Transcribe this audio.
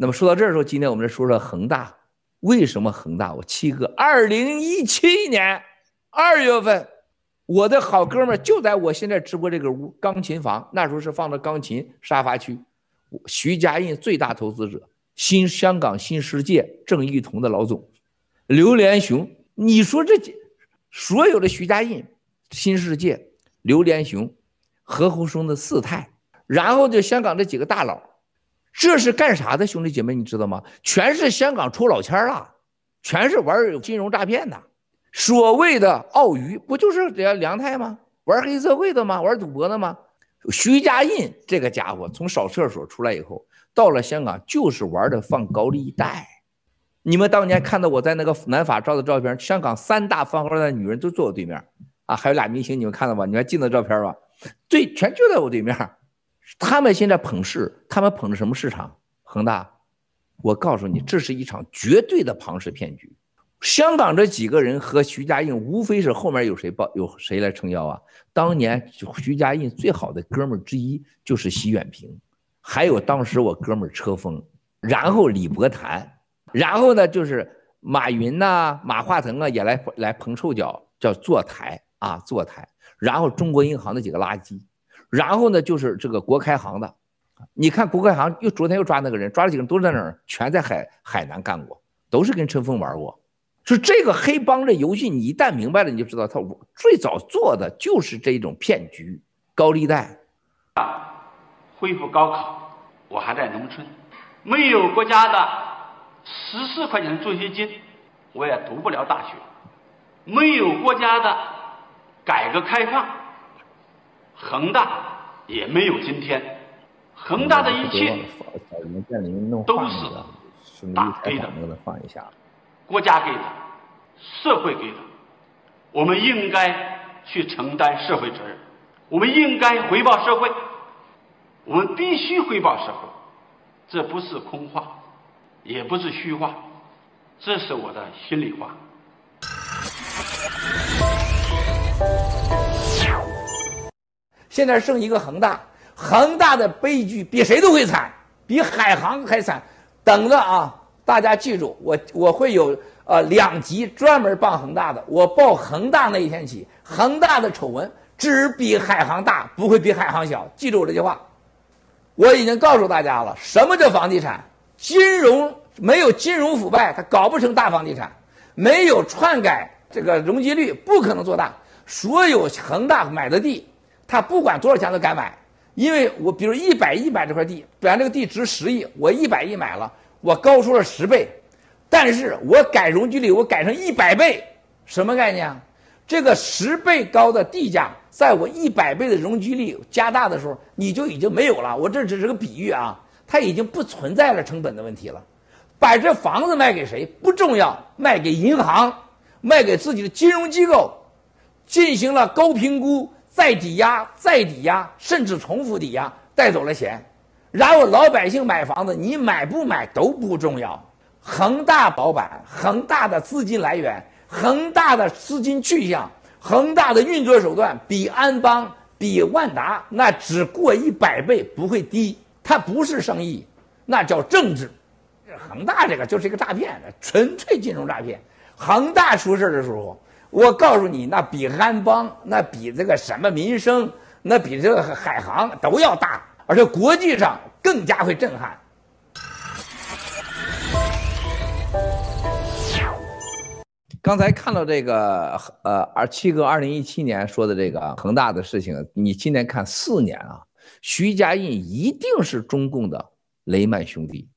那么说到这儿的时候，今天我们来说说恒大。为什么恒大？我七哥，二零一七年二月份，我的好哥们就在我现在直播这个屋钢琴房，那时候是放的钢琴沙发区。徐家印最大投资者，新香港新世界郑裕彤的老总，刘连雄。你说这所有的徐家印、新世界、刘连雄、何鸿燊的四太，然后就香港这几个大佬。这是干啥的，兄弟姐妹，你知道吗？全是香港出老千了，全是玩金融诈骗的。所谓的澳娱，不就是梁梁太吗？玩黑社会的吗？玩赌博的吗？徐家印这个家伙从扫厕所出来以后，到了香港就是玩的放高利贷。你们当年看到我在那个南法照的照片，香港三大放高利贷女人都坐我对面啊，还有俩明星，你们看到吗？你们还记得照片吧？对，全就在我对面。他们现在捧市，他们捧的什么市场？恒大，我告诉你，这是一场绝对的庞氏骗局。香港这几个人和徐家印，无非是后面有谁抱，有谁来撑腰啊？当年徐家印最好的哥们儿之一就是奚远平，还有当时我哥们儿车锋，然后李伯谈，然后呢就是马云呐、马化腾啊也来来捧臭脚，叫坐台啊坐台，然后中国银行那几个垃圾。然后呢，就是这个国开行的，你看国开行又昨天又抓那个人，抓了几个人都在哪儿？全在海海南干过，都是跟陈峰玩过。就这个黑帮的游戏，你一旦明白了，你就知道他最早做的就是这种骗局，高利贷。恢复高考，我还在农村，没有国家的十四块钱的助学金，我也读不了大学。没有国家的改革开放。恒大也没有今天，恒大的一切都是党给的，国家给的，社会给的，我们应该去承担社会责任，我们应该回报社会，我们必须回报社会，这不是空话，也不是虚话，这是我的心里话。现在剩一个恒大，恒大的悲剧比谁都会惨，比海航还惨。等着啊，大家记住，我我会有呃两集专门报恒大的。我报恒大那一天起，恒大的丑闻只比海航大，不会比海航小。记住我这句话，我已经告诉大家了，什么叫房地产？金融没有金融腐败，它搞不成大房地产；没有篡改这个容积率，不可能做大。所有恒大买的地。他不管多少钱都敢买，因为我比如一百亿买这块地，本来这个地值十亿，我一百亿买了，我高出了十倍，但是我改容积率，我改成一百倍，什么概念啊？这个十倍高的地价，在我一百倍的容积率加大的时候，你就已经没有了。我这只是个比喻啊，它已经不存在了成本的问题了。把这房子卖给谁不重要，卖给银行，卖给自己的金融机构，进行了高评估。再抵押，再抵押，甚至重复抵押，带走了钱，然后老百姓买房子，你买不买都不重要。恒大老板，恒大的资金来源，恒大的资金去向，恒大的运作手段，比安邦、比万达那只过一百倍不会低。它不是生意，那叫政治。恒大这个就是一个诈骗，纯粹金融诈骗。恒大出事的时候。我告诉你，那比安邦，那比这个什么民生，那比这个海航都要大，而且国际上更加会震撼。刚才看到这个，呃，二七哥二零一七年说的这个恒大的事情，你今年看四年啊，徐家印一定是中共的雷曼兄弟。